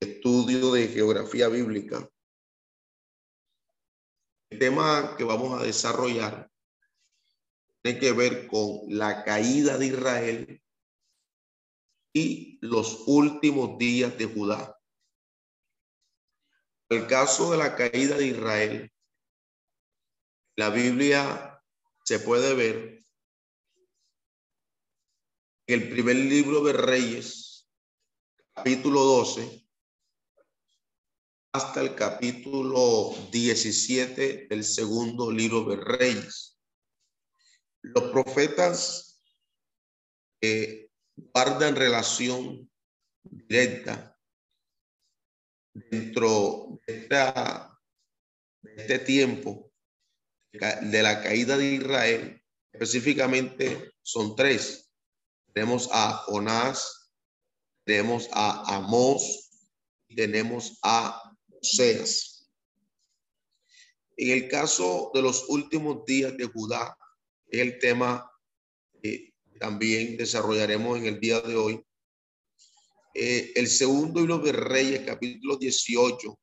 estudio de geografía bíblica. El tema que vamos a desarrollar tiene que ver con la caída de Israel y los últimos días de Judá. El caso de la caída de Israel, la Biblia se puede ver en el primer libro de Reyes, capítulo 12, hasta el capítulo 17 del segundo libro de Reyes. Los profetas eh, guardan relación directa dentro de, esta, de este tiempo de la caída de Israel. Específicamente son tres. Tenemos a Jonás, tenemos a Amós, tenemos a seas. En el caso de los últimos días de Judá, el tema que también desarrollaremos en el día de hoy. Eh, el segundo libro de Reyes, capítulo 18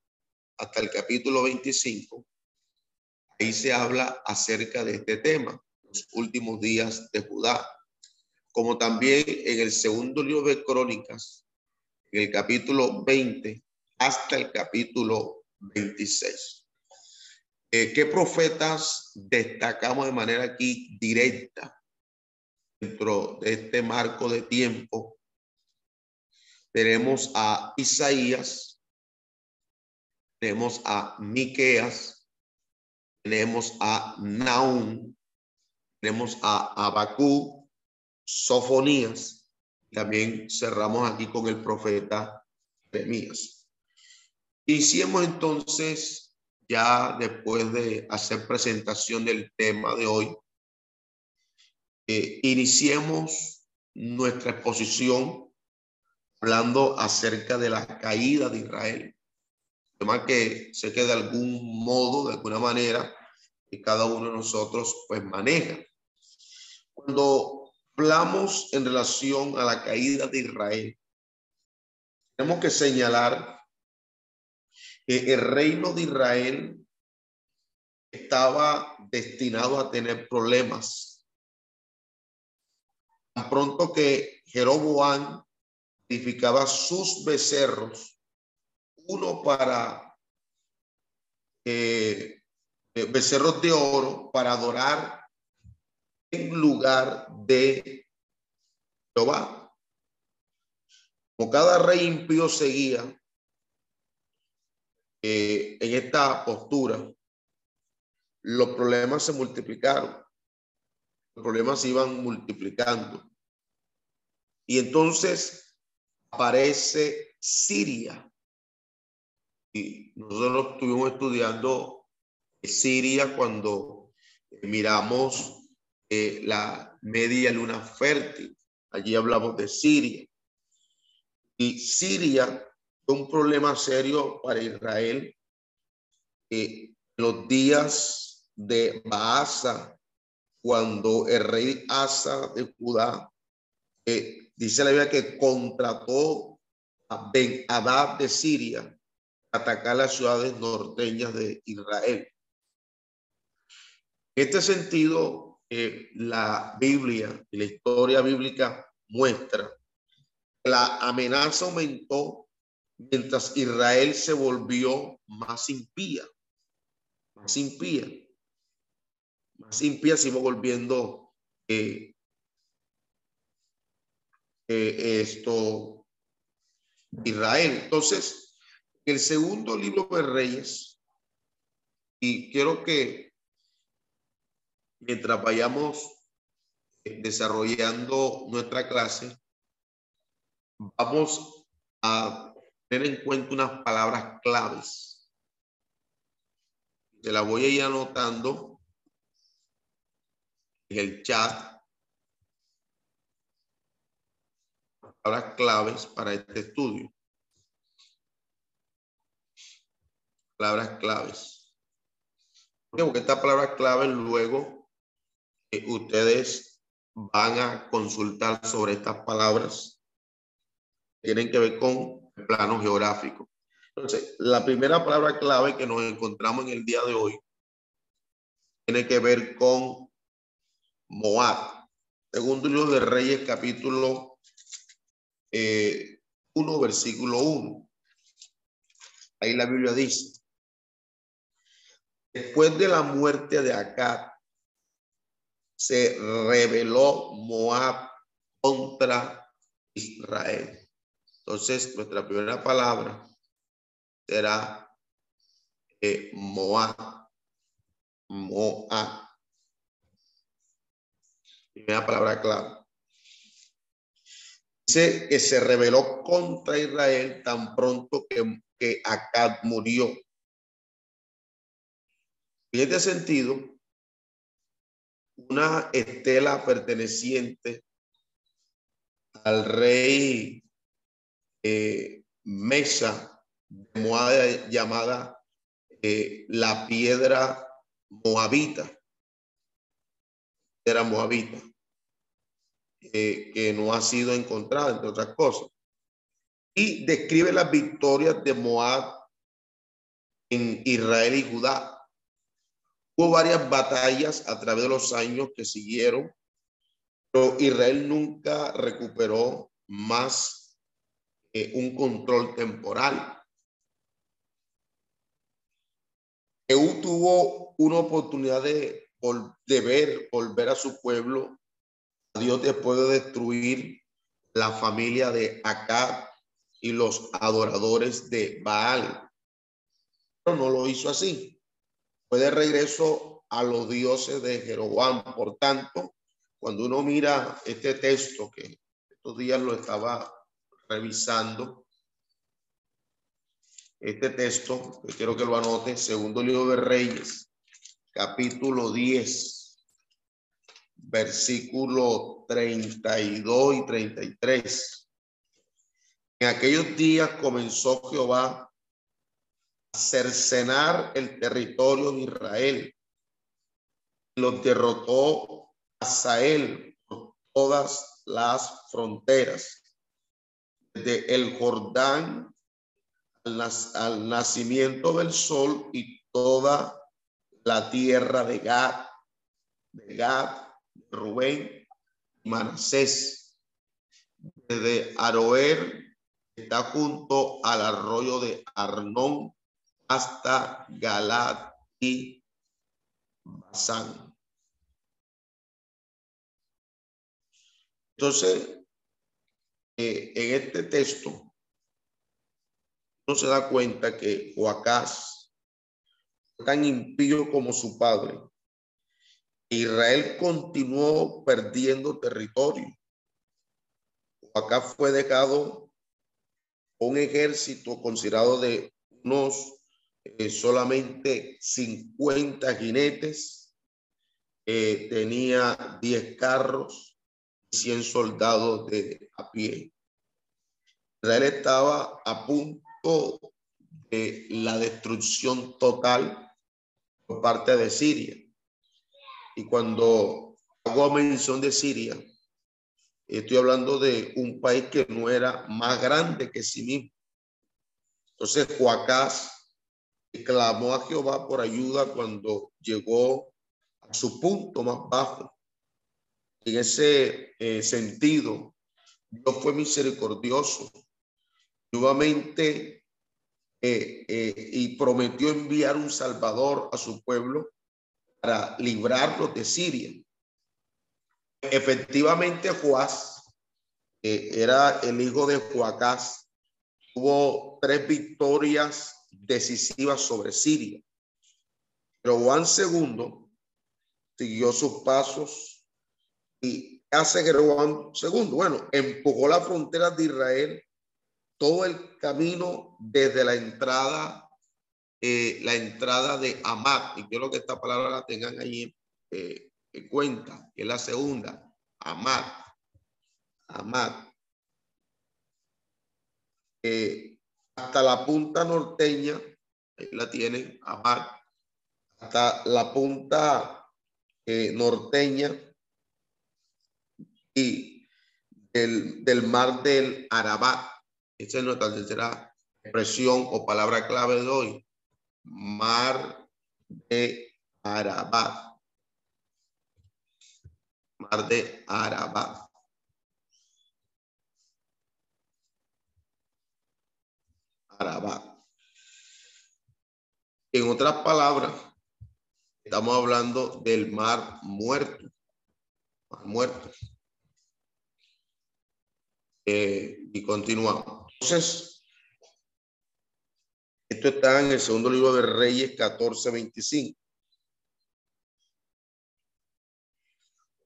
hasta el capítulo 25, ahí se habla acerca de este tema, los últimos días de Judá. Como también en el segundo libro de Crónicas, en el capítulo 20, hasta el capítulo 26. Eh, ¿Qué profetas destacamos de manera aquí directa dentro de este marco de tiempo? Tenemos a Isaías, tenemos a Miqueas, tenemos a Naum, tenemos a Abacú, Sofonías, también cerramos aquí con el profeta Jeremías. Hicimos entonces, ya después de hacer presentación del tema de hoy, eh, iniciemos nuestra exposición hablando acerca de la caída de Israel. Tema que sé que de algún modo, de alguna manera, que cada uno de nosotros pues maneja. Cuando hablamos en relación a la caída de Israel, tenemos que señalar el reino de Israel estaba destinado a tener problemas. Tan pronto que Jeroboam edificaba sus becerros, uno para eh, eh, becerros de oro para adorar en lugar de Jehová. Como cada rey impío seguía, eh, en esta postura, los problemas se multiplicaron. Los problemas se iban multiplicando. Y entonces aparece Siria. Y nosotros estuvimos estudiando Siria cuando miramos eh, la media luna fértil. Allí hablamos de Siria. Y Siria un problema serio para Israel. en los días de Baasa, cuando el rey Asa de Judá, dice la Biblia que contrató a Ben Hadad de Siria a atacar las ciudades norteñas de Israel. En este sentido, la Biblia y la historia bíblica muestra que la amenaza aumentó mientras Israel se volvió más impía, más impía, más impía se iba volviendo eh, eh, esto Israel. Entonces, el segundo libro de Reyes, y quiero que mientras vayamos eh, desarrollando nuestra clase, vamos a tener en cuenta unas palabras claves. Se las voy a ir anotando en el chat. Palabras claves para este estudio. Palabras claves. Porque estas palabras claves luego ustedes van a consultar sobre estas palabras. Tienen que ver con plano geográfico. Entonces, la primera palabra clave que nos encontramos en el día de hoy tiene que ver con Moab. Segundo libro de Reyes, capítulo 1, eh, versículo 1. Ahí la Biblia dice, después de la muerte de Acab, se rebeló Moab contra Israel. Entonces, nuestra primera palabra será eh, Moab. Moab. Primera palabra clave. Dice que se rebeló contra Israel tan pronto que, que Acab murió. En este sentido, una estela perteneciente al rey eh, mesa de Moab llamada eh, la piedra moabita. Era moabita. Eh, que no ha sido encontrada, entre otras cosas. Y describe las victorias de Moab en Israel y Judá. Hubo varias batallas a través de los años que siguieron, pero Israel nunca recuperó más un control temporal. EU tuvo una oportunidad de, de ver, volver a su pueblo, Dios después de destruir la familia de Acab y los adoradores de Baal. Pero no lo hizo así. Fue de regreso a los dioses de Jeroboam. Por tanto, cuando uno mira este texto que estos días lo estaba revisando este texto, que quiero que lo anote, segundo libro de Reyes, capítulo 10, versículo 32 y 33. En aquellos días comenzó Jehová a cercenar el territorio de Israel. Los derrotó a Sael por todas las fronteras de el Jordán al, nacimiento del sol y toda la tierra de Gad, de Gad, Rubén, Manasés, desde Aroer, está junto al arroyo de Arnón hasta Galad y Basán. Entonces, en este texto no se da cuenta que Joacás tan impío como su padre. Israel continuó perdiendo territorio. Joacás fue dejado un ejército considerado de unos eh, solamente 50 jinetes, eh, tenía 10 carros, 100 soldados de a pie. Israel estaba a punto de la destrucción total por parte de Siria. Y cuando hago mención de Siria, estoy hablando de un país que no era más grande que sí mismo. Entonces Joacás clamó a Jehová por ayuda cuando llegó a su punto más bajo en ese eh, sentido, Dios fue misericordioso. Nuevamente, eh, eh, y prometió enviar un Salvador a su pueblo para librarlos de Siria. Efectivamente, Joás era el hijo de Joacás. Tuvo tres victorias decisivas sobre Siria. Pero Juan II siguió sus pasos y hace Jeroboam segundo. Bueno, empujó las fronteras de Israel todo el camino desde la entrada, eh, la entrada de Amat. Y quiero que esta palabra la tengan ahí eh, en cuenta, que es la segunda, Amat. Amat. Eh, hasta la punta norteña, la tienen, Amat. Hasta la punta norteña y del, del mar del Arabat esa es nuestra tercera expresión o palabra clave de hoy. Mar de Arabá. Mar de Arabá. Arabá. En otras palabras, estamos hablando del mar muerto. Mar muerto. Eh, y continuamos. Entonces, esto está en el segundo libro de Reyes 14:25.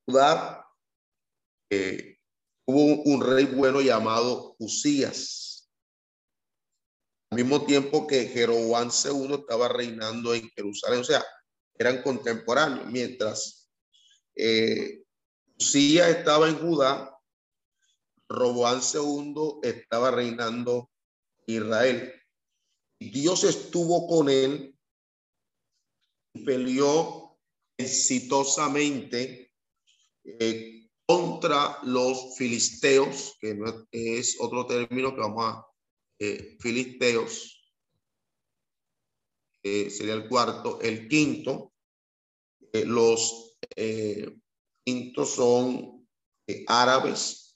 Judá eh, hubo un rey bueno llamado Usías. Al mismo tiempo que Jeroboam II estaba reinando en Jerusalén, o sea, eran contemporáneos, mientras eh, Usías estaba en Judá, Roboán II estaba reinando Israel. Dios estuvo con él y peleó exitosamente eh, contra los filisteos, que no es otro término que vamos a eh, filisteos, eh, sería el cuarto, el quinto, los quintos son árabes,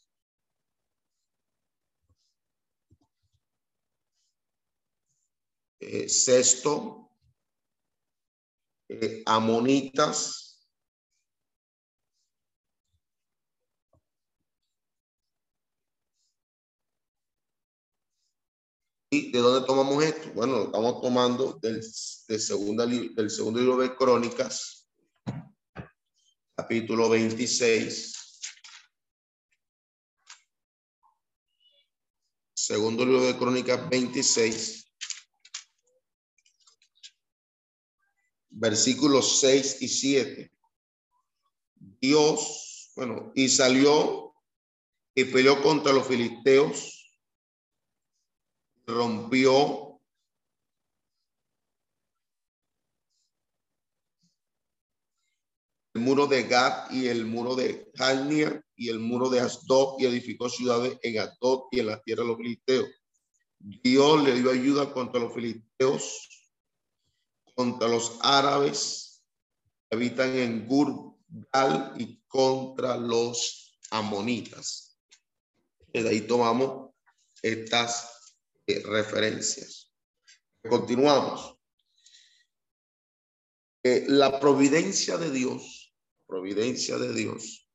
Eh, sexto, eh, amonitas, ¿Y de dónde tomamos esto? Bueno, lo estamos tomando del, del, segunda, del segundo libro de Crónicas, capítulo 26. Segundo libro de Crónicas 26. Versículos 6 y 7. Dios, bueno, y salió y peleó contra los filisteos, rompió el muro de Gad y el muro de Jania y el muro de Asdod y edificó ciudades en Asdod y en la tierra de los filisteos. Dios le dio ayuda contra los filisteos contra los árabes que habitan en Gurgal y contra los amonitas. De ahí tomamos estas eh, referencias. Continuamos. Eh, la providencia de Dios, providencia de Dios.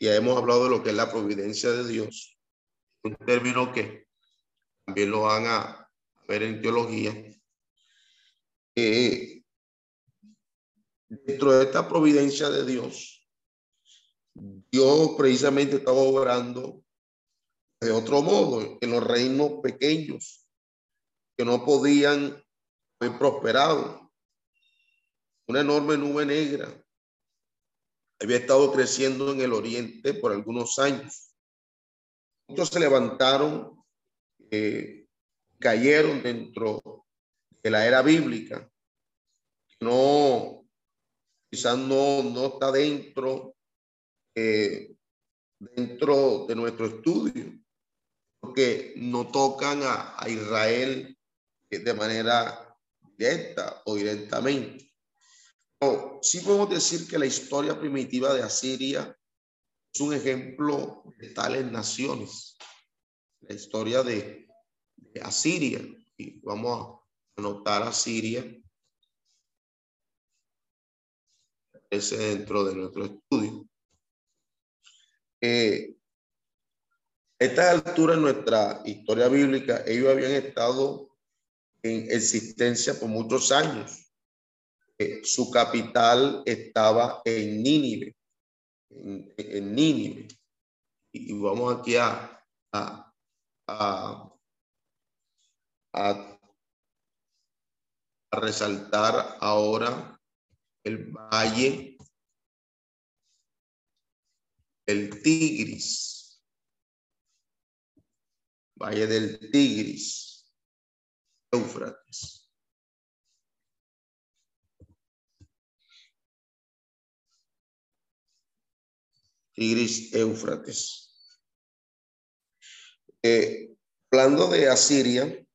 Ya hemos hablado de lo que es la providencia de Dios, un término que también lo van a ver en teología, eh, dentro de esta providencia de Dios, Dios precisamente estaba obrando de otro modo en los reinos pequeños que no podían haber prosperado. Una enorme nube negra había estado creciendo en el oriente por algunos años. Muchos se levantaron eh, cayeron dentro de la era bíblica. No, quizás no, no está dentro, eh, dentro de nuestro estudio, porque no tocan a, Israel de manera directa o directamente. No, sí podemos decir que la historia primitiva de Asiria es un ejemplo de tales naciones. La historia de, a Siria. Y vamos a anotar a Siria. Ese dentro de nuestro estudio. Eh, esta altura en nuestra historia bíblica, ellos habían estado en existencia por muchos años. Eh, su capital estaba en Nínive, en, Nínive. y vamos aquí a, a, a, a, resaltar ahora el valle, el Tigris, valle del Tigris, Éufrates. Tigris Éufrates. Eh, hablando de Asiria,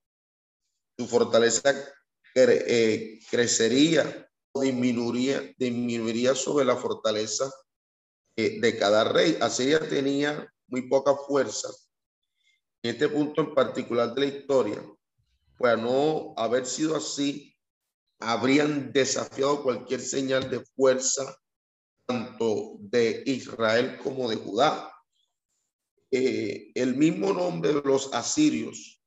su fortaleza eh, crecería o disminuiría, disminuiría sobre la fortaleza eh, de cada rey. Asiria tenía muy poca fuerza. En este punto en particular de la historia, pues no haber sido así, habrían desafiado cualquier señal de fuerza tanto de Israel como de Judá. Eh, el mismo nombre de los asirios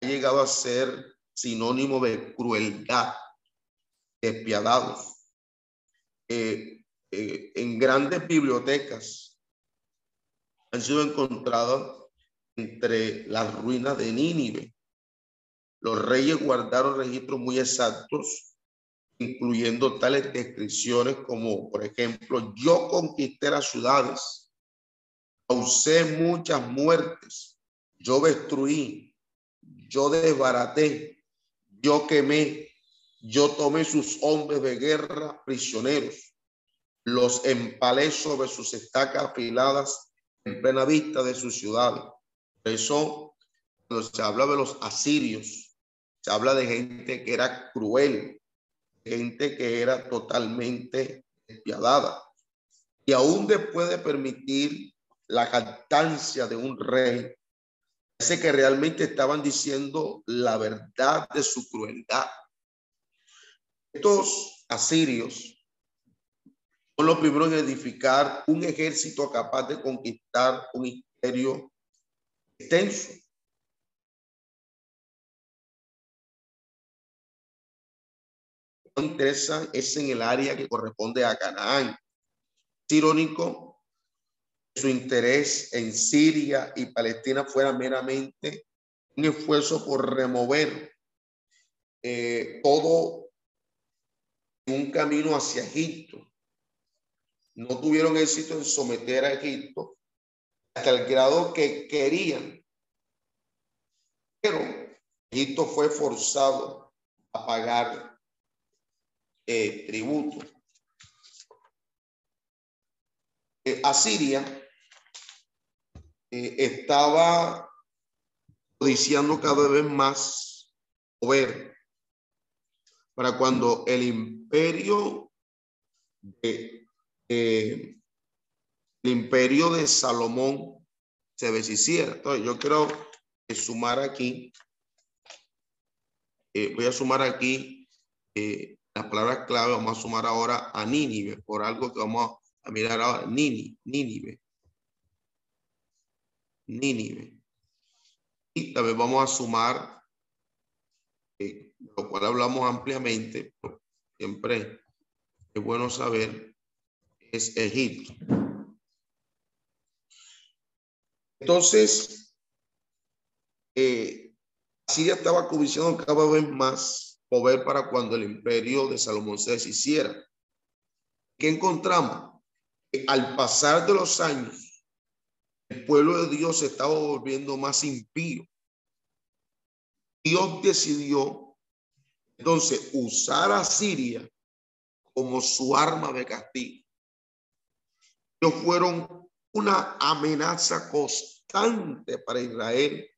llegado a ser sinónimo de crueldad, despiadados. Eh, eh, en grandes bibliotecas han sido encontradas entre las ruinas de Nínive. Los reyes guardaron registros muy exactos incluyendo tales descripciones como, por ejemplo, yo conquisté las ciudades, causé muchas muertes, yo destruí, yo desbaraté, yo quemé, yo tomé sus hombres de guerra prisioneros, los empalé sobre sus estacas afiladas en plena vista de su ciudad. Por eso, cuando se habla de los asirios, se habla de gente que era cruel, gente que era totalmente despiadada. Y aún después de permitir la jactancia de un rey, parece que realmente estaban diciendo la verdad de su crueldad. Estos asirios son los primeros en edificar un ejército capaz de conquistar un imperio extenso. interesa es en el área que corresponde a Canaán. Es irónico su interés en Siria y Palestina fuera meramente un esfuerzo por remover eh, todo un camino hacia Egipto. No tuvieron éxito en someter a Egipto hasta el grado que querían. Pero Egipto fue forzado a pagar eh, tributo. Eh, Asiria eh, estaba codiciando cada vez más poder para cuando el imperio de, el imperio de Salomón se deshiciera. Entonces, yo quiero sumar aquí, voy a sumar aquí la palabra clave vamos a sumar ahora a Nínive, por algo que vamos a mirar ahora. Nini, Nínive. Nínive. Y también vamos a sumar, eh, lo cual hablamos ampliamente, siempre es bueno saber, es Egipto. Entonces, eh, Siria estaba codiciando cada vez más poder para cuando el imperio de Salomón se deshiciera. ¿Qué encontramos? al pasar de los años, el pueblo de Dios se estaba volviendo más impío. Dios decidió entonces usar a Siria como su arma de castigo. Ellos fueron una amenaza constante para Israel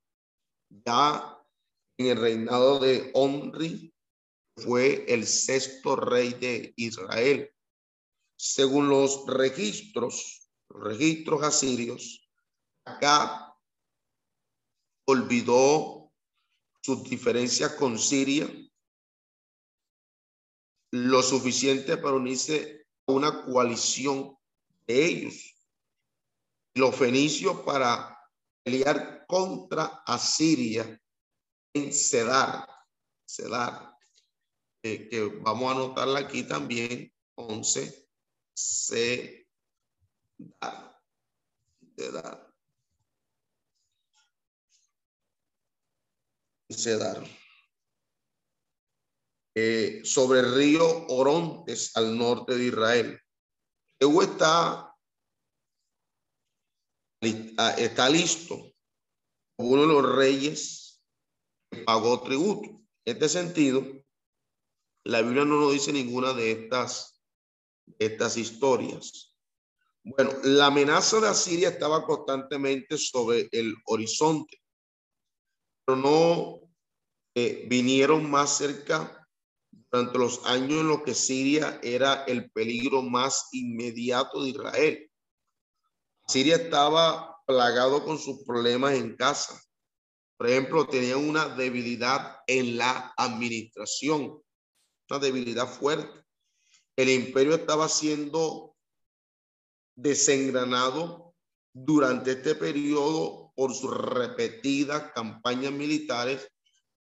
ya en el reinado de Omri fue el sexto rey de Israel. Según los registros, los registros asirios, acá olvidó sus diferencias con Siria lo suficiente para unirse a una coalición de ellos. Los fenicios para pelear contra Asiria en Sedar. Sedar que vamos a anotarla aquí también, 11, C, de edad. Cedar. Eh, sobre el río Orontes al norte de Israel. Jehú está, ah, está listo uno de los reyes pagó tributo. En este sentido, la Biblia no nos dice ninguna de estas, de estas historias. Bueno, la amenaza de Asiria estaba constantemente sobre el horizonte, pero no eh, vinieron más cerca durante los años en los que Siria era el peligro más inmediato de Israel. Siria estaba plagado con sus problemas en casa. Por ejemplo, tenían una debilidad en la administración, una debilidad fuerte. El imperio estaba siendo desengranado durante este periodo por sus repetidas campañas militares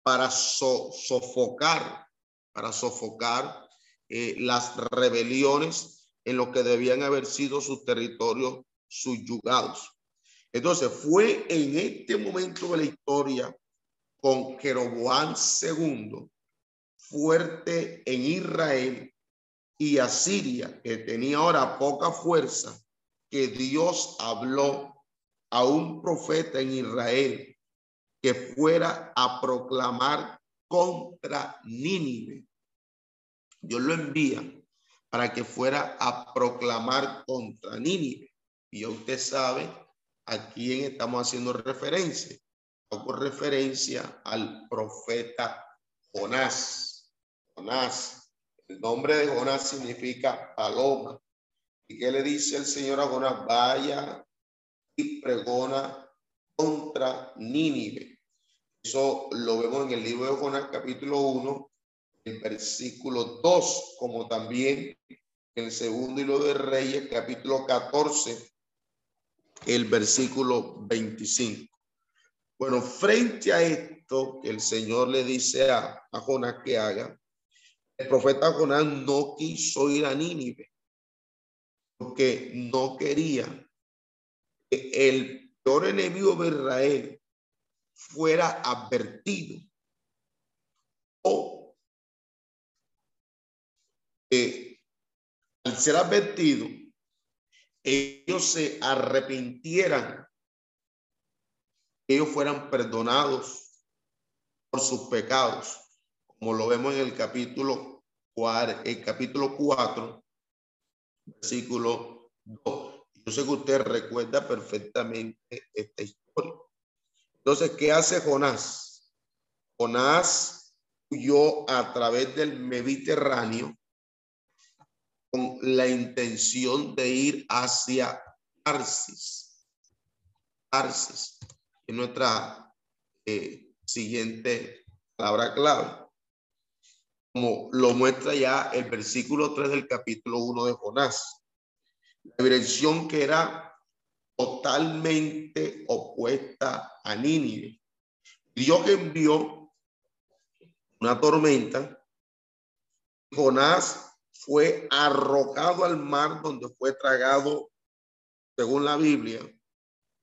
para sofocar para sofocar eh, las rebeliones en lo que debían haber sido sus territorios subyugados. Entonces fue en este momento de la historia con Jeroboam II fuerte en Israel y Asiria, que tenía ahora poca fuerza, que Dios habló a un profeta en Israel que fuera a proclamar contra Nínive. Dios lo envía para que fuera a proclamar contra Nínive. Y usted sabe a quién estamos haciendo referencia. Hago referencia al profeta Jonás. Jonás. El nombre de Jonás significa paloma. ¿Y qué le dice el Señor a Jonás? Vaya y pregona contra Nínive. Eso lo vemos en el libro de Jonás capítulo 1, el versículo 2, como también en el segundo hilo de Reyes capítulo 14, el versículo 25. Bueno, frente a esto que el Señor le dice a, a Jonás que haga, el profeta Jonás no quiso ir a Nínive porque no quería que el peor enemigo de Israel fuera advertido o al ser advertido ellos se arrepintieran, ellos fueran perdonados por sus pecados, como lo vemos en el capítulo, el capítulo 4, versículo 2. Yo sé que usted recuerda perfectamente esta historia. Entonces, ¿qué hace Jonás? Jonás huyó a través del Mediterráneo con la intención de ir hacia Tarsis. Tarsis es nuestra eh, siguiente palabra clave. Como lo muestra ya el versículo 3 del capítulo 1 de Jonás. La dirección que era totalmente opuesta a Nínive. Dios envió una tormenta. Jonás fue arrojado al mar donde fue tragado, según la Biblia,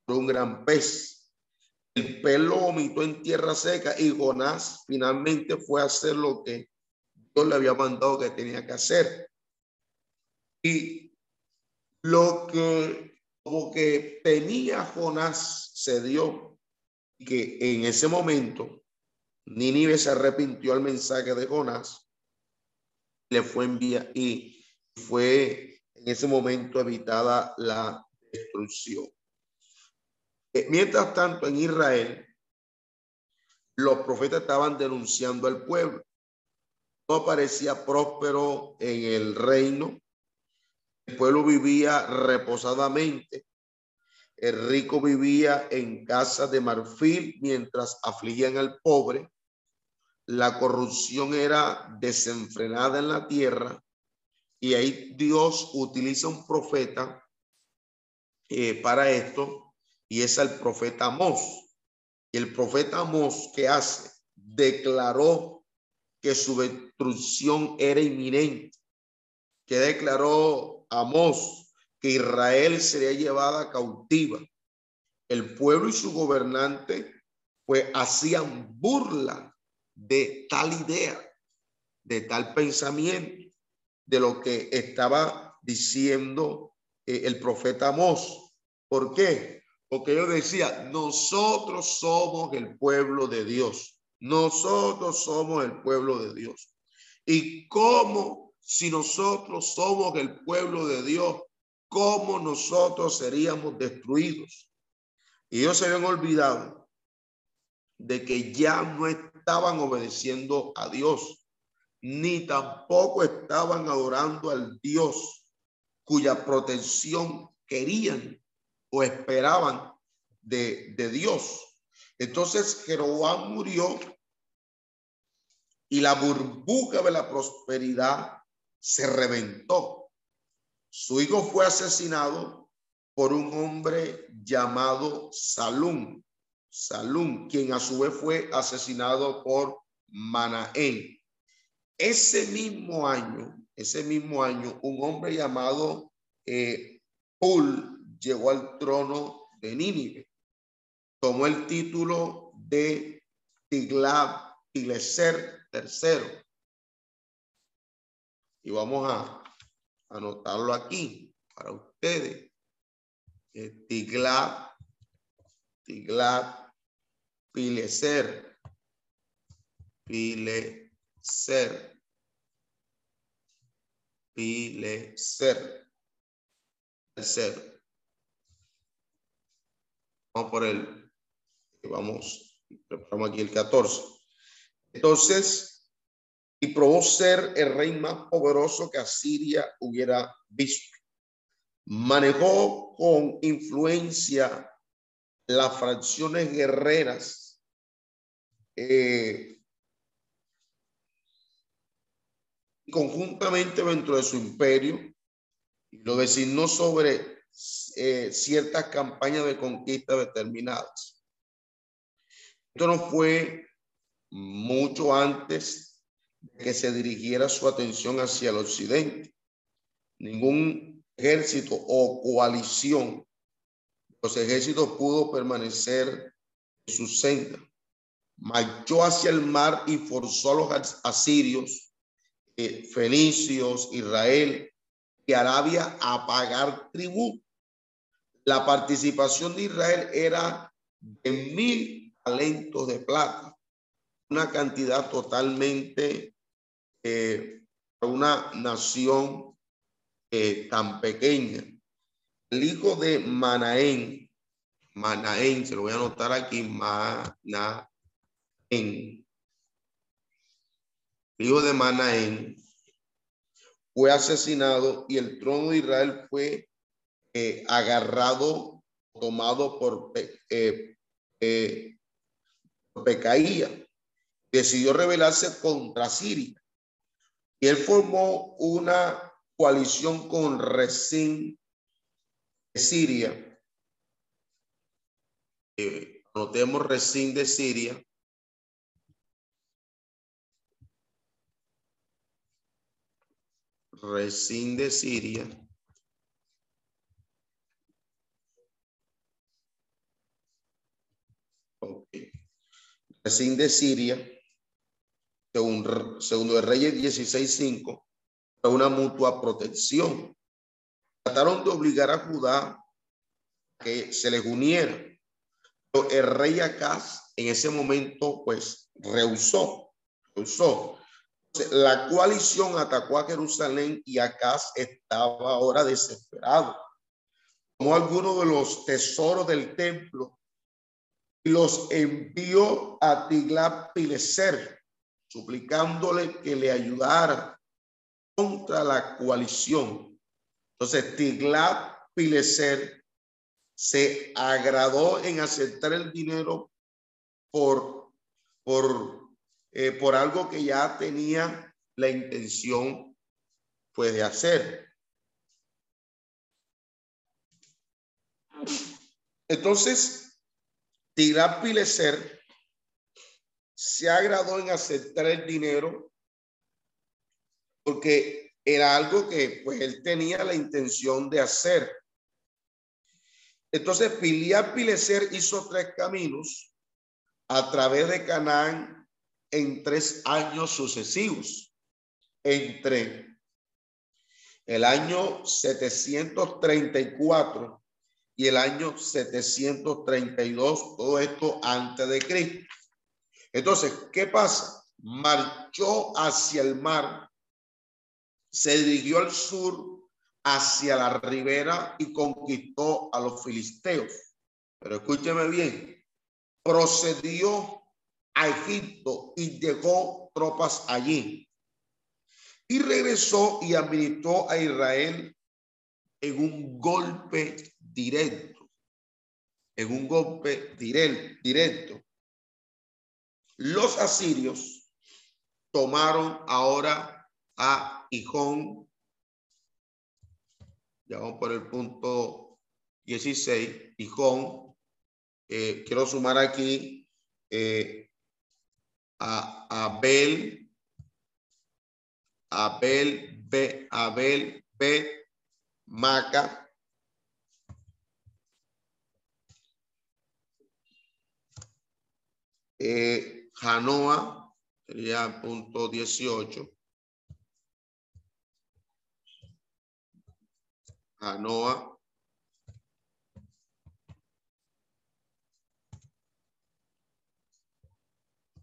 por un gran pez. El pez lo vomitó en tierra seca y Jonás finalmente fue a hacer lo que Dios le había mandado que tenía que hacer. Y lo que como que tenía Jonás se dio que en ese momento Nínive se arrepintió al mensaje de Jonás, le fue enviado y fue en ese momento evitada la destrucción. Eh, mientras tanto, en Israel, los profetas estaban denunciando al pueblo. No parecía próspero en el reino, el pueblo vivía reposadamente. El rico vivía en casa de marfil mientras afligían al pobre. La corrupción era desenfrenada en la tierra y ahí Dios utiliza un profeta eh, para esto y es el profeta Amós. Y el profeta Amós, ¿qué hace? Declaró que su destrucción era inminente, que declaró Amós que Israel sería llevada cautiva. El pueblo y su gobernante pues hacían burla de tal idea, de tal pensamiento, de lo que estaba diciendo eh, el profeta Amós. ¿Por qué? Porque yo decía, nosotros somos el pueblo de Dios. Nosotros somos el pueblo de Dios. ¿Y cómo si nosotros somos el pueblo de Dios, cómo nosotros seríamos destruidos? Y ellos se habían olvidado de que ya no estaban obedeciendo a Dios, ni tampoco estaban adorando al Dios cuya protección querían o esperaban de, de Dios. Entonces Jeroboam murió y la burbuja de la prosperidad se reventó. Su hijo fue asesinado por un hombre llamado Salum, Salum, quien a su vez fue asesinado por Manaén. Ese mismo año, ese mismo año, un hombre llamado eh, Pul llegó al trono de Nínive. Tomó el título de Tiglat Pileser III. Y vamos a anotarlo aquí para ustedes. Eh, Tiglat, Tiglat Pileser, Pileser, Pileser, tercero. Vamos por el, vamos, preparamos aquí el 14. Entonces, y probó ser el rey más poderoso que Asiria hubiera visto. Manejó con influencia las fracciones guerreras eh, conjuntamente dentro de su imperio y lo designó sobre eh, ciertas campañas de conquista determinadas. Esto no fue mucho antes que se dirigiera su atención hacia el occidente. Ningún ejército o coalición, los ejércitos pudo permanecer en su senda. Marchó hacia el mar y forzó a los asirios, eh, fenicios, Israel y Arabia a pagar tributo. La participación de Israel era de mil talentos de plata, una cantidad totalmente eh, una nación eh, tan pequeña. El hijo de Manaén, Manaén, se lo voy a anotar aquí, Manaén. El hijo de Manaén fue asesinado y el trono de Israel fue eh, agarrado, tomado por, eh, eh, Pecaía. Decidió rebelarse contra Siria. Y él formó una coalición con Resín de Siria. Eh, anotemos Resín de Siria. Resín de Siria. Resín de Siria, según, segundo de Reyes 16.5, una mutua protección. Trataron de obligar a Judá que se les uniera. Pero el rey Acaz en ese momento, pues, rehusó, rehusó. La coalición atacó a Jerusalén y Acaz estaba ahora desesperado. Tomó algunos de los tesoros del templo y los envió a Tiglat Pileser, suplicándole que le ayudara contra la coalición. Entonces, Tiglat Pileser se agradó en aceptar el dinero por, por eh, por algo que ya tenía la intención pues de hacer. Entonces, Tigrat Pileser se agradó en aceptar el dinero porque era algo que pues él tenía la intención de hacer. Entonces, Pilia Pileser hizo tres caminos a través de Canaán en tres años sucesivos, entre el año 734 y el año 732, todo esto antes de Cristo. Entonces, ¿qué pasa? Marchó hacia el mar, se dirigió al sur, hacia la ribera y conquistó a los filisteos. Pero escúcheme bien, procedió a Egipto y dejó tropas allí. Y regresó y administró a Israel en un golpe directo. En un golpe directo. Los asirios tomaron ahora a Hijón. Ya vamos por el punto 16. Hijón. Eh, quiero sumar aquí eh, a Abel. Abel B. Abel B. Maca. Eh, Janoa, sería punto 18. Janoa.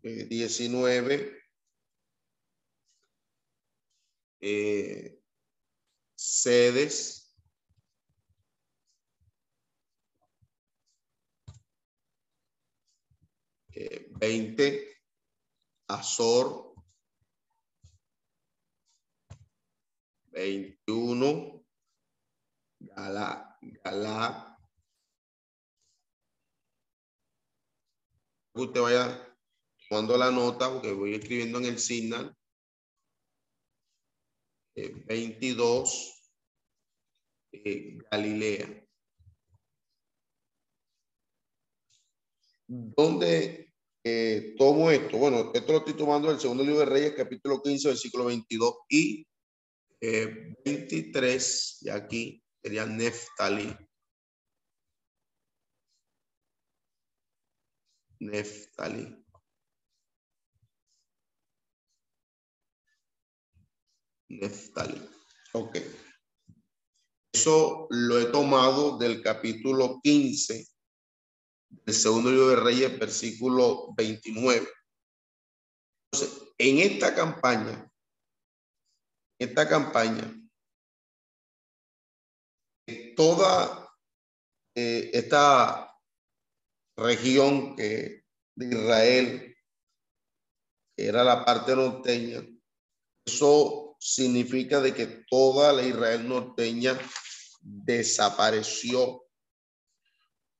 Eh, 19. Sedes. Eh, 20, Azor, 21, Galá, Galá. Usted vaya tomando la nota porque voy escribiendo en el signal. 22, eh, eh, Galilea. ¿Dónde eh, tomo esto? Bueno, esto lo estoy tomando del segundo libro de Reyes, capítulo 15, versículo 22 y 23, y aquí sería Neftali. Neftali. Neftali. Ok. Eso lo he tomado del capítulo 15 el segundo libro de Reyes, versículo 29. Entonces, en esta campaña, esta campaña, toda eh, esta región que, de Israel, era la parte norteña, eso significa de que toda la Israel norteña desapareció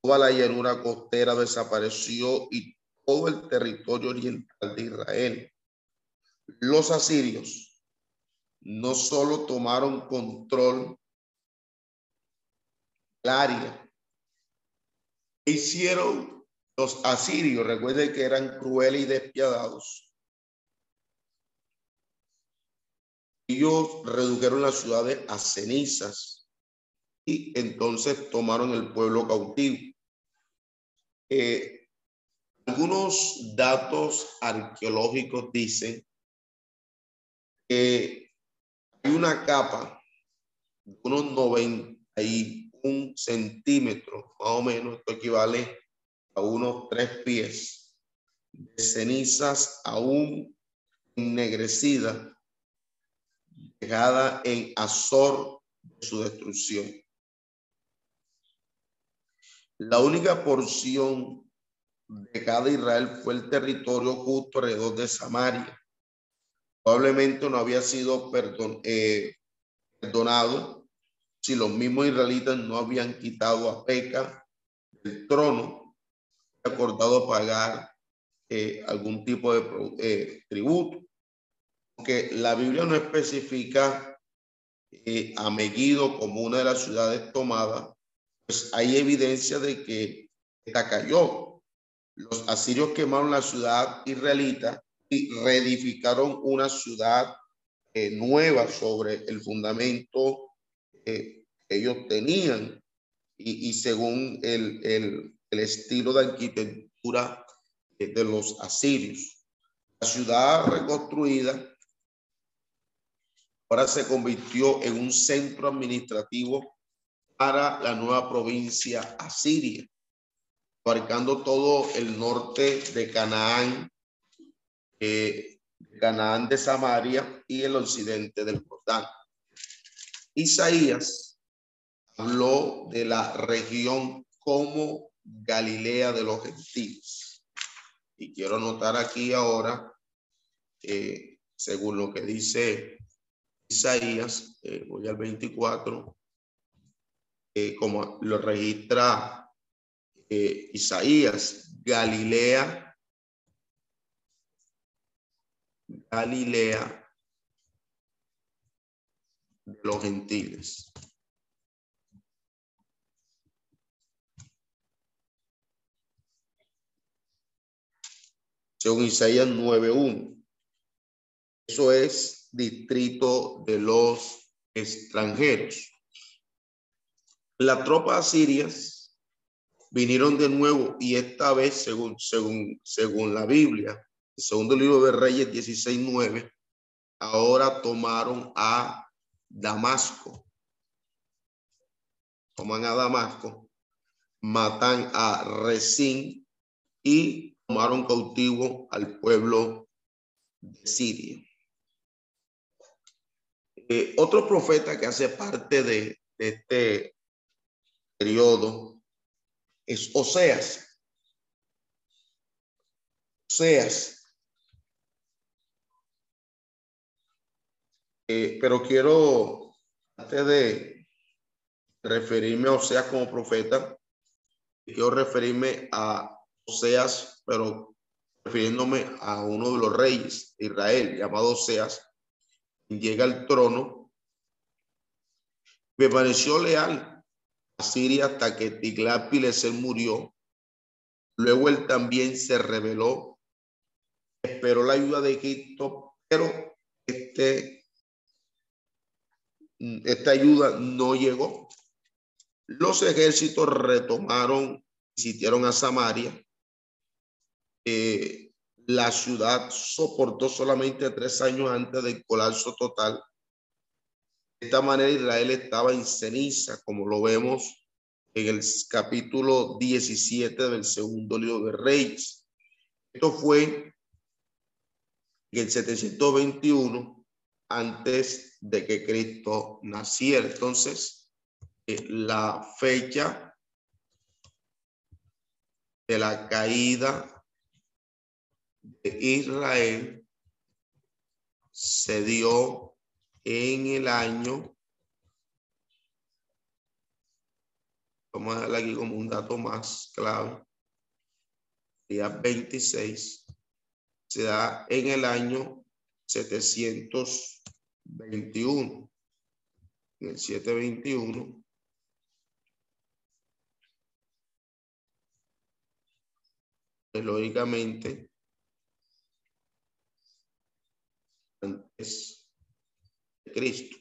toda la llanura costera desapareció y todo el territorio oriental de Israel. Los asirios no solo tomaron control del área, hicieron los asirios, recuerden que eran crueles y despiadados. Ellos redujeron las ciudades a cenizas y entonces tomaron el pueblo cautivo. Eh, algunos datos arqueológicos dicen que hay una capa de unos 91 centímetros, más o menos, esto equivale a unos tres pies de cenizas aún ennegrecidas, dejada en Azor de su destrucción. La única porción de cada Israel fue el territorio justo alrededor de Samaria. Probablemente no había sido eh, perdonado si los mismos israelitas no habían quitado a Peca del trono y acordado pagar eh, algún tipo de eh, tributo. Aunque la Biblia no especifica a Megiddo como una de las ciudades tomadas, pues hay evidencia de que esta cayó. Los asirios quemaron la ciudad israelita y reedificaron una ciudad eh, nueva sobre el fundamento que ellos tenían y, según el, el, estilo de arquitectura de los asirios. La ciudad reconstruida ahora se convirtió en un centro administrativo para la nueva provincia asiria, abarcando todo el norte de Canaán, eh, Canaán de Samaria y el occidente del Jordán. Isaías habló de la región como Galilea de los gentiles. Y quiero notar aquí ahora, eh, según lo que dice Isaías, eh, voy al 24, eh, como lo registra eh, Isaías, Galilea, Galilea de los gentiles. Según Isaías 9.1. Eso es distrito de los extranjeros. Las tropas sirias vinieron de nuevo y esta vez, según, según, según la Biblia, el segundo libro de Reyes 16.9, ahora tomaron a Damasco. Toman a Damasco, matan a Resín y tomaron cautivo al pueblo de Siria. Eh, otro profeta que hace parte de, este periodo es Oseas. Oseas. Eh, pero quiero, antes de referirme a Oseas como profeta, quiero referirme a Oseas, pero refiriéndome a uno de los reyes de Israel, llamado Oseas, llega al trono, permaneció leal a Siria hasta que Tiglat-Pileser murió. Luego él también se rebeló, esperó la ayuda de Egipto, pero este, esta ayuda no llegó. Los ejércitos retomaron, visitaron a Samaria. Eh, la ciudad soportó solamente tres años antes del colapso total. De esta manera Israel estaba en ceniza, como lo vemos en el capítulo 17 del segundo libro de Reyes. Esto fue en el 721 antes de que Cristo naciera. Entonces, eh, la fecha de la caída Israel se dio en el año, vamos a darle aquí como un dato más clave, día 26, se da en el año 721. En el 721 lógicamente antes Cristo.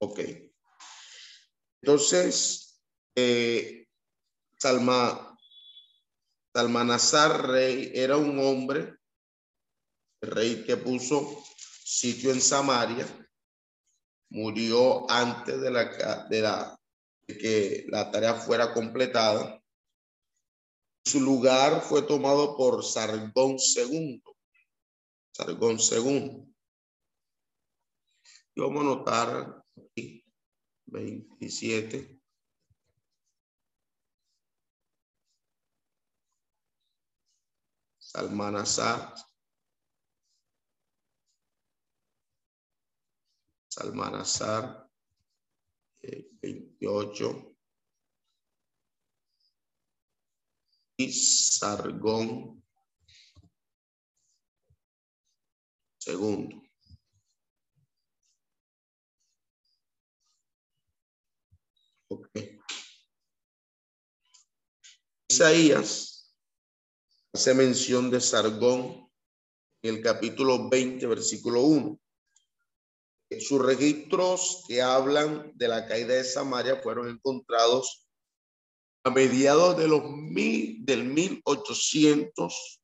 Ok. Entonces, eh, Salma, Salmanazar rey era un hombre, rey que puso sitio en Samaria, murió antes de la, de la de que la tarea fuera completada su lugar fue tomado por Sargón II. Sargón II. Y vamos a notar aquí, 27. Salmanazar. Salmanazar. 28. Sargón segundo. Isaías hace mención de Sargón en el capítulo 20, versículo 1. sus registros que hablan de la caída de Samaria fueron encontrados a mediados de los mil, del 1800.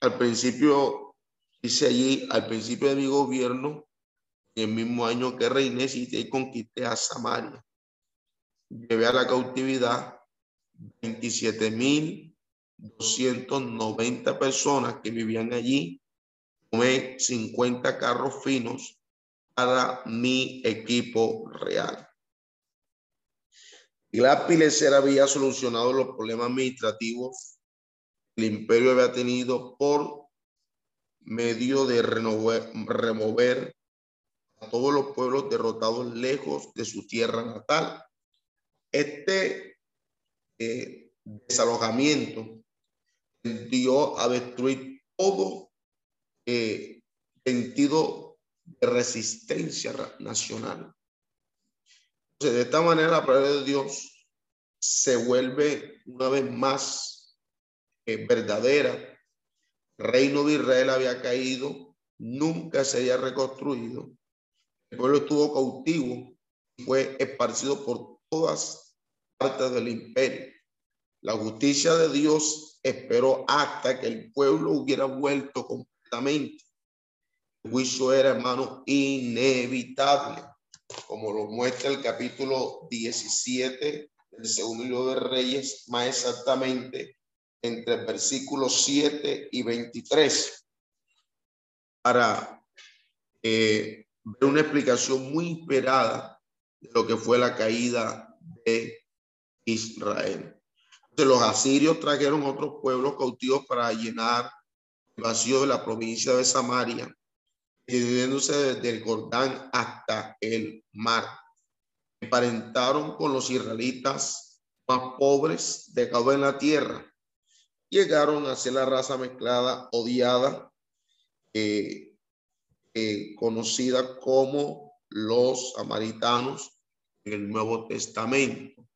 Al principio, dice allí, al principio de mi gobierno, en el mismo año que reiné, y conquisté a Samaria. Llevé a la cautividad 27.290 personas que vivían allí. Tomé 50 carros finos para mi equipo real. Pileser había solucionado los problemas administrativos que el imperio había tenido por medio de remover a todos los pueblos derrotados lejos de su tierra natal. Este eh, desalojamiento dio a destruir todo eh, sentido de resistencia nacional. De esta manera la palabra de Dios se vuelve una vez más eh, verdadera. Reino de Israel había caído, nunca se había reconstruido. El pueblo estuvo cautivo y fue esparcido por todas partes del imperio. La justicia de Dios esperó hasta que el pueblo hubiera vuelto completamente. El juicio era, hermano, inevitable, como lo muestra el capítulo 17 del segundo libro de Reyes, más exactamente entre el versículo 7 y 23, para eh, ver una explicación muy esperada de lo que fue la caída de Israel. Los asirios trajeron otros pueblos cautivos para llenar el vacío de la provincia de Samaria, dividiéndose desde el Jordán hasta el mar. Emparentaron con los israelitas más pobres de en la tierra. Llegaron a ser la raza mezclada, odiada, eh, eh, conocida como los samaritanos en el Nuevo Testamento.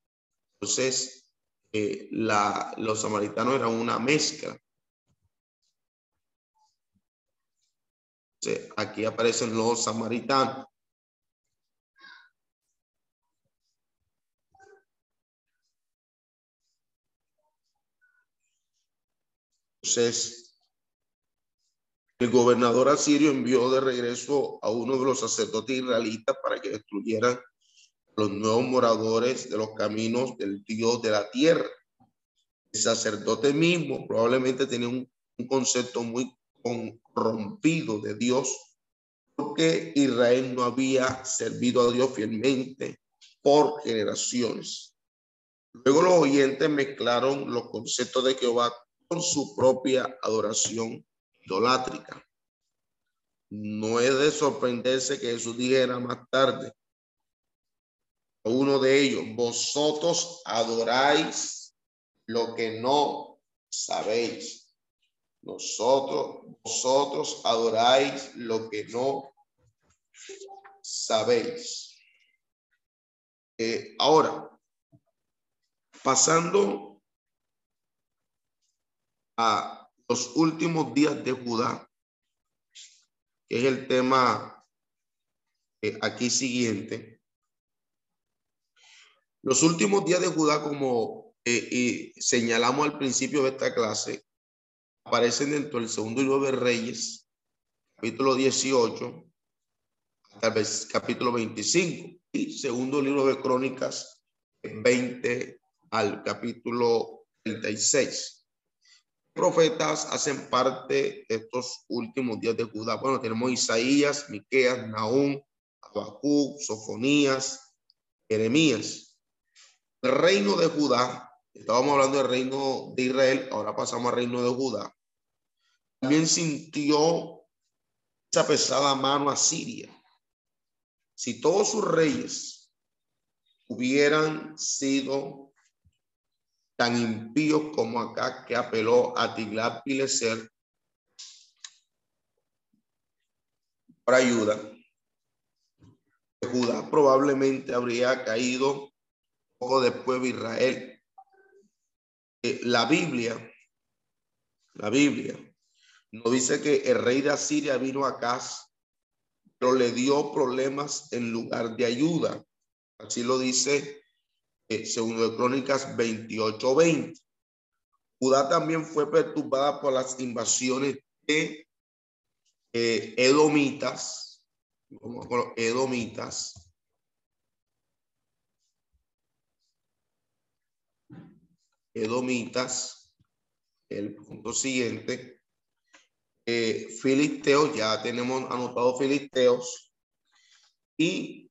Entonces, eh, los samaritanos eran una mezcla. Aquí aparecen los samaritanos. Entonces, el gobernador asirio envió de regreso a uno de los sacerdotes israelitas para que destruyeran los nuevos moradores de los caminos del Dios de la tierra. El sacerdote mismo probablemente tenía un, concepto muy corrompido de Dios, porque Israel no había servido a Dios fielmente por generaciones. Luego los oyentes mezclaron los conceptos de Jehová con su propia adoración idolátrica. No es de sorprenderse que Jesús dijera más tarde, uno de ellos, vosotros adoráis lo que no sabéis. Nosotros, vosotros adoráis lo que no sabéis. Eh, ahora, pasando a los últimos días de Judá, que es el tema eh, aquí siguiente. Los últimos días de Judá, como eh, señalamos al principio de esta clase, aparecen dentro del segundo libro de Reyes, capítulo 18, hasta el capítulo 25, y segundo libro de Crónicas, 20 al capítulo 36. Profetas hacen parte de estos últimos días de Judá. Bueno, tenemos Isaías, Miqueas, Nahum, Habacuc, Sofonías, Jeremías. El reino de Judá, estábamos hablando del reino de Israel, ahora pasamos al reino de Judá, también sintió esa pesada mano a Siria. Si todos sus reyes hubieran sido tan impíos como acá que apeló a Tiglat Pileser por ayuda, Judá probablemente habría caído poco después de Israel. Eh, la Biblia, la Biblia, nos dice que el rey de Asiria vino acá pero le dio problemas en lugar de ayuda. Así lo dice eh, segundo de Crónicas 28:20. Judá también fue perturbada por las invasiones de eh, edomitas, edomitas, edomitas, el punto siguiente, eh, filisteos, ya tenemos anotado filisteos, y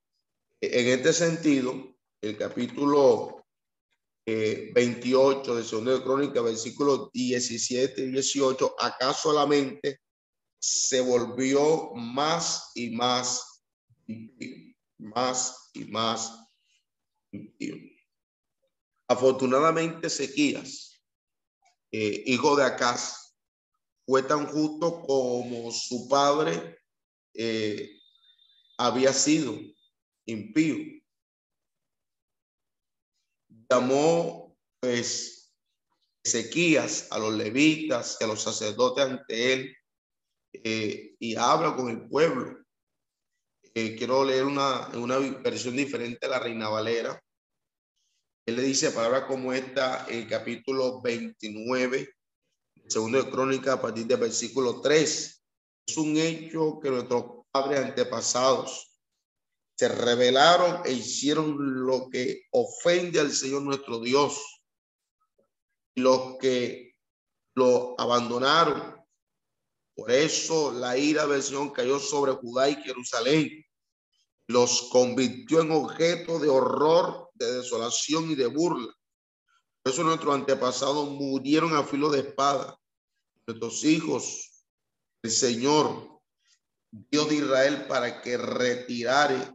en este sentido, el capítulo 28 eh, de Segundo de Crónica, versículos 17 y 18, acá solamente se volvió más y más más y más Afortunadamente, Sequías, eh, hijo de Acaz, fue tan justo como su padre eh, había sido impío llamó pues Ezequías a los levitas y a los sacerdotes ante él eh, y habla con el pueblo. Eh, quiero leer una, una versión diferente de la Reina Valera. Él le dice palabras como esta, el capítulo 29, segundo de Crónica, a partir del versículo 3. Es un hecho que nuestros padres antepasados se rebelaron e hicieron lo que ofende al Señor nuestro Dios. Los que lo abandonaron. Por eso la ira del Señor cayó sobre Judá y Jerusalén. Los convirtió en objeto de horror, de desolación y de burla. Por eso nuestros antepasados murieron a filo de espada. Nuestros hijos, el Señor, Dios de Israel, para que retirare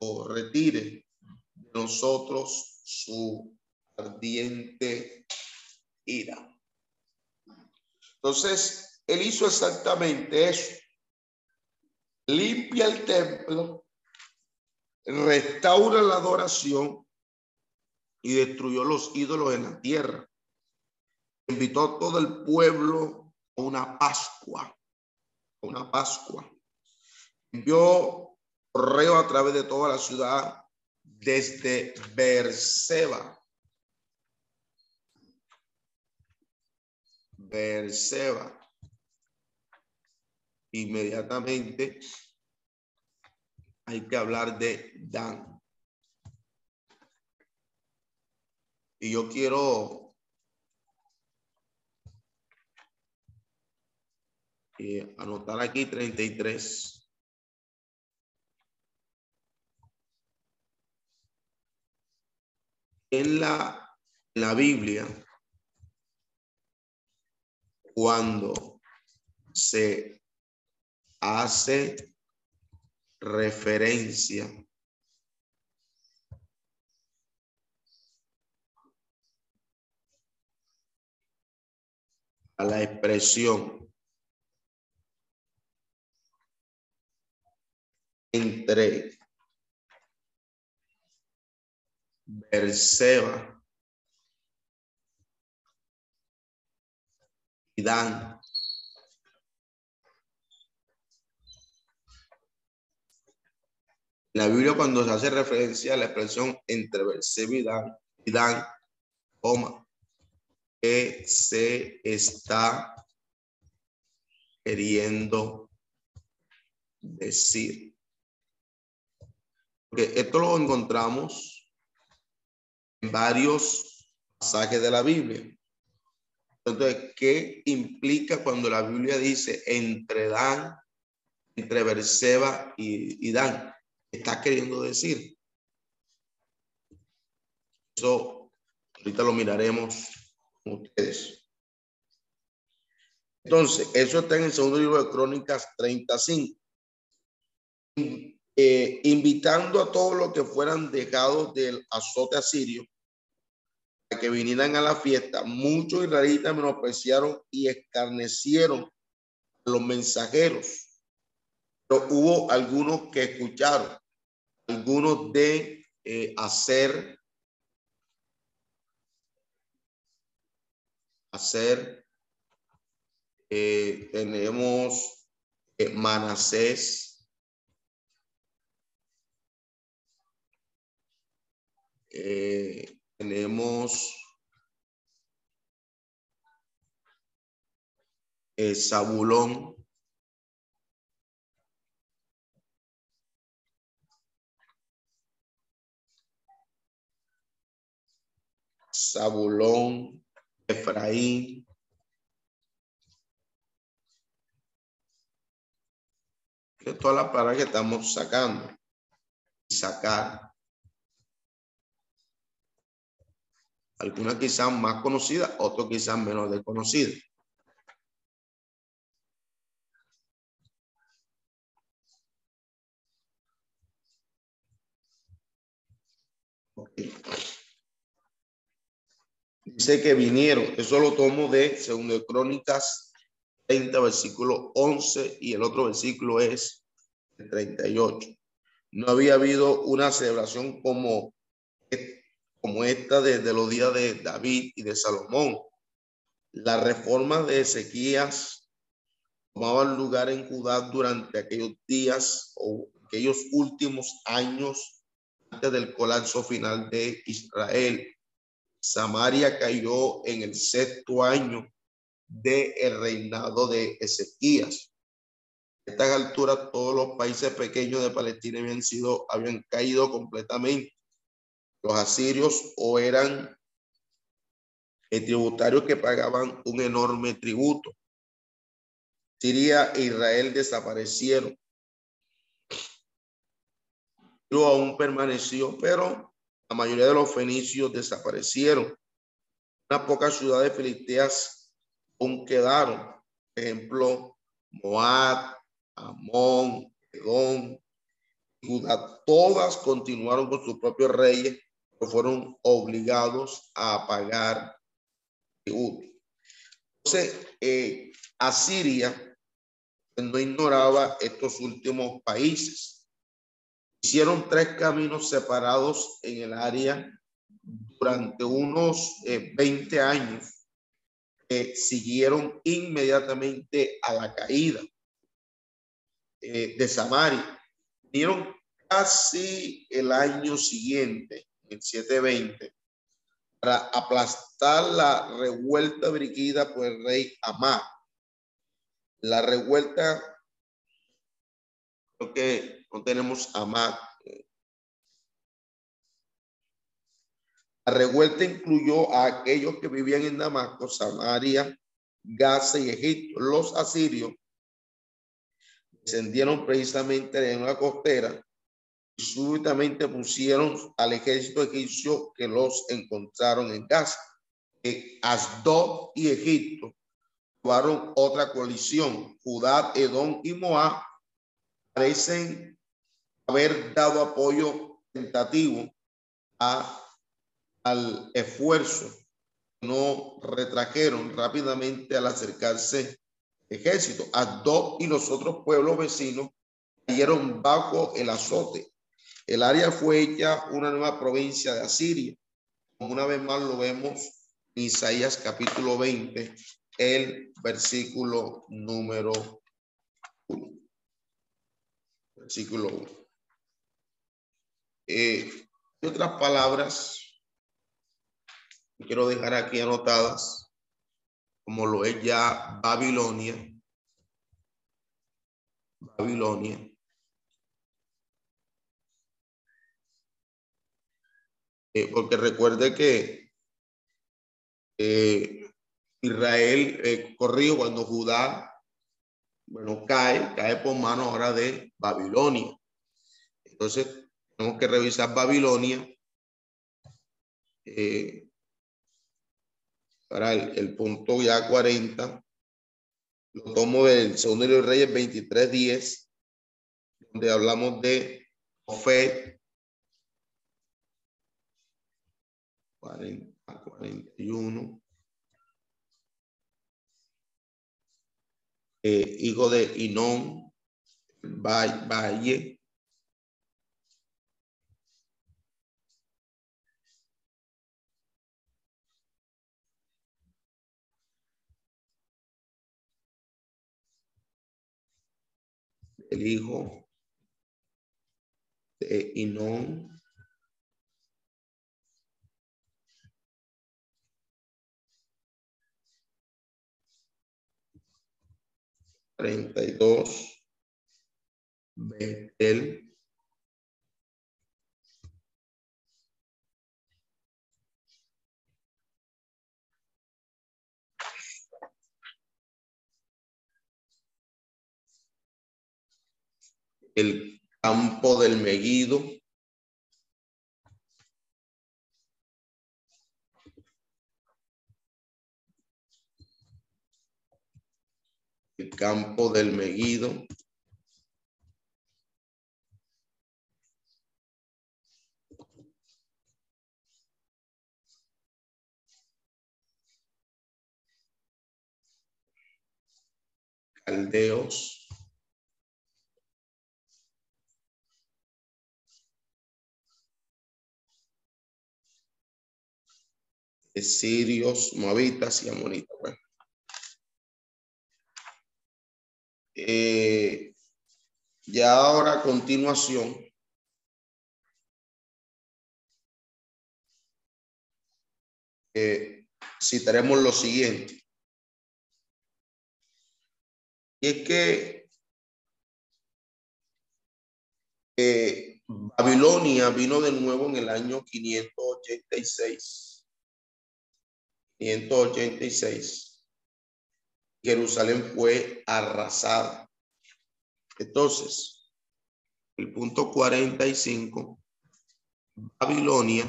o retire de nosotros su ardiente ira. Entonces, él hizo exactamente eso. Limpia el templo, restaura la adoración y destruyó los ídolos en la tierra. Invitó a todo el pueblo a una Pascua, a una Pascua. Envió correo a través de toda la ciudad desde Berseba. Berseba. Inmediatamente hay que hablar de Dan. Y yo quiero eh, anotar aquí 33. en la, la Biblia, cuando se hace referencia a la expresión entre Berseba y Dan. la Biblia cuando se hace referencia a la expresión entre Berseba y Dan, y Dan, coma, que se está queriendo decir. Porque esto lo encontramos varios pasajes de la Biblia. Entonces, ¿qué implica cuando la Biblia dice entre Dan, entre Berseba y, y Dan? está queriendo decir? Eso ahorita lo miraremos ustedes. Entonces, eso está en el segundo libro de Crónicas 35. Eh, invitando a todos los que fueran dejados del azote asirio a que vinieran a la fiesta, muchos israelitas menospreciaron y escarnecieron a los mensajeros. Pero hubo algunos que escucharon, algunos de eh, hacer, hacer. Eh, tenemos eh, Manasés. Eh, tenemos eh, Zabulón. Zabulón, Efraín. Que todas las palabras que estamos sacando. Sacar. Algunas quizás más conocidas, otras quizás menos desconocidas. Dice que vinieron, eso lo tomo de Segundo de Crónicas 30, versículo 11, y el otro versículo es el 38. No había habido una celebración como, como esta desde los días de David y de Salomón. La reforma de Ezequías tomaban lugar en Judá durante aquellos días o aquellos últimos años antes del colapso final de Israel. Samaria cayó en el sexto año del el reinado de Ezequías. A estas alturas todos los países pequeños de Palestina habían sido, habían caído completamente. Los asirios o eran tributarios que pagaban un enorme tributo. Siria e Israel desaparecieron. Pero aún permaneció, pero la mayoría de los fenicios desaparecieron. Unas pocas ciudades filisteas aún quedaron. Por ejemplo, Moab, Amón, Edom, Judá. Todas continuaron con sus propios reyes, pero fueron obligados a pagar tributo. Entonces, eh, Asiria no ignoraba estos últimos países Hicieron tres caminos separados en el área durante unos 20 eh, años que siguieron inmediatamente a la caída eh, de Samaria. Vinieron casi el año siguiente, el 720, para aplastar la revuelta dirigida por el rey Amá. La revuelta, creo que tenemos a La revuelta incluyó a aquellos que vivían en Damasco, Samaria, Gaza y Egipto. Los asirios descendieron precisamente en la costera y súbitamente pusieron al ejército egipcio que los encontraron en Gaza. Asdod y Egipto otra coalición. Judá, Edom y Moab parecen haber dado apoyo tentativo a, al esfuerzo. No retrajeron rápidamente al acercarse ejército. Adó y los otros pueblos vecinos cayeron bajo el azote. El área fue hecha una nueva provincia de Asiria. Una vez más lo vemos en Isaías capítulo 20, el versículo número 1. Versículo 1. Eh, otras palabras quiero dejar aquí anotadas, como lo es ya Babilonia. Babilonia. Eh, porque recuerde que eh, Israel eh, corrió cuando Judá, bueno, cae, cae por mano ahora de Babilonia. Entonces, tenemos que revisar Babilonia. Eh, para el, punto ya 40. Lo tomo del segundo libro de Reyes 23.10, donde hablamos de Ofet. 40 41. Eh, hijo de Inón, Valle, el hijo de Inón. Treinta y dos, Betel. El campo del Meguido, el campo del Meguido, caldeos, sirios, moabitas y amonitas. Bueno. Eh, ya ahora a continuación, eh, citaremos lo siguiente. Y es que eh, Babilonia vino de nuevo en el año 586 186, Jerusalén fue arrasada. Entonces, el punto 45, Babilonia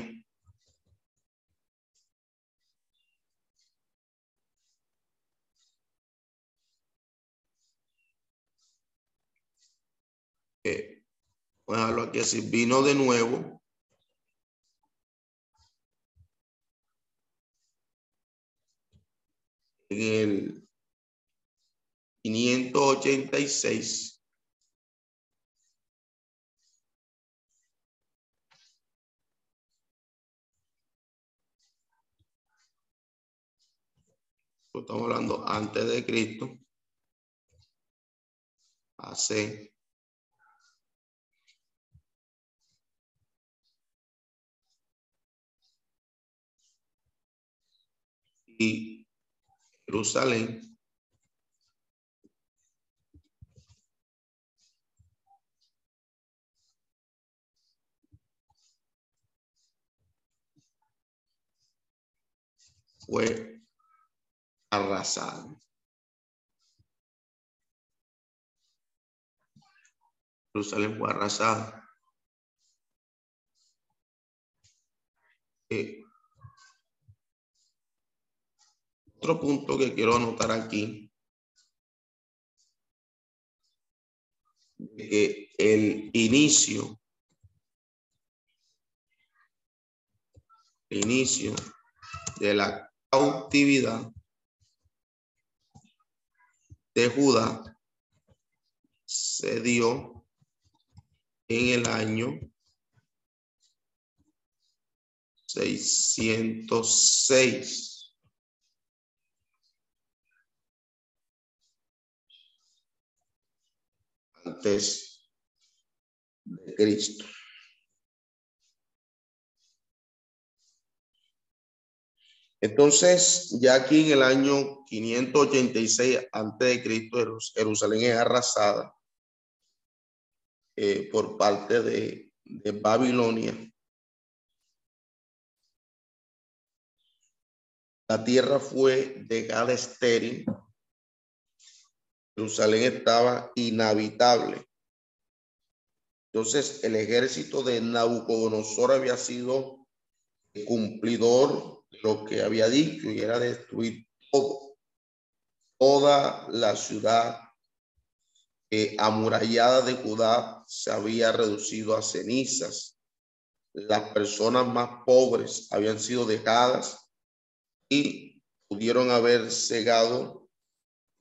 eh, voy a dejarlo aquí así, vino de nuevo en el 586 estamos hablando antes de Cristo. Hace y Jerusalén. Fue arrasado. Jerusalén fue arrasado. Eh, Otro punto que quiero anotar aquí, que el inicio, el inicio de la cautividad de Judá se dio en el año 606 antes de Cristo. Entonces, ya aquí en el año 586 antes de Cristo, Jerusalén es arrasada eh, por parte de, Babilonia. La tierra fue dejada estéril Jerusalén estaba inhabitable. Entonces, el ejército de Nabucodonosor había sido cumplidor de lo que había dicho y era destruir todo, toda la ciudad amurallada de Judá se había reducido a cenizas. Las personas más pobres habían sido dejadas y pudieron haber cegado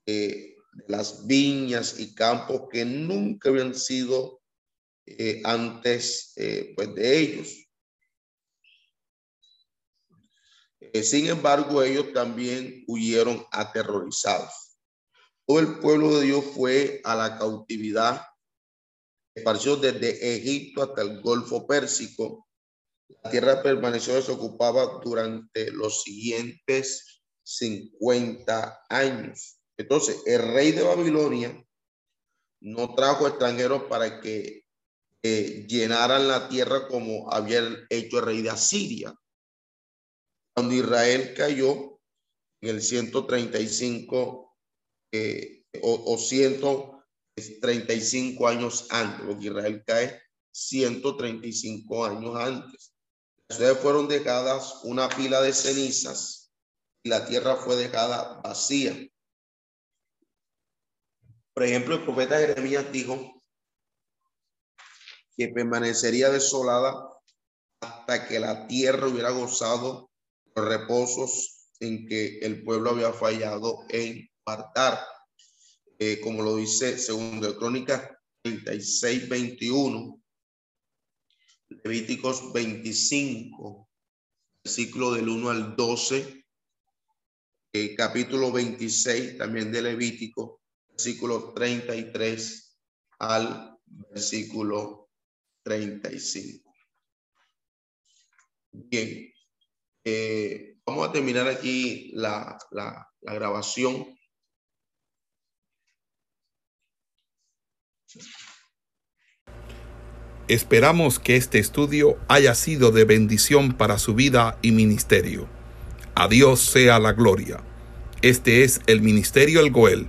eh, las viñas y campos que nunca habían sido eh, antes eh, pues de ellos. Eh, sin embargo, ellos también huyeron aterrorizados. Todo el pueblo de Dios fue a la cautividad, partió desde Egipto hasta el Golfo Pérsico. La tierra permaneció desocupada durante los siguientes 50 años. Entonces, el rey de Babilonia no trajo extranjeros para que eh, llenaran la tierra como había hecho el rey de Asiria. Cuando Israel cayó en el 135 eh, o, o 135 años antes, porque Israel cae 135 años antes. Las ciudades fueron dejadas una pila de cenizas y la tierra fue dejada vacía. Por ejemplo, el profeta Jeremías dijo que permanecería desolada hasta que la tierra hubiera gozado los reposos en que el pueblo había fallado en partar. Eh, como lo dice segundo de Crónicas 36, 21, Levíticos 25, versículo del 1 al 12, eh, capítulo 26 también de Levítico, versículo 33 al versículo 35. Bien, eh, vamos a terminar aquí la, la, la grabación. Esperamos que este estudio haya sido de bendición para su vida y ministerio. A Dios sea la gloria. Este es el Ministerio El Goel,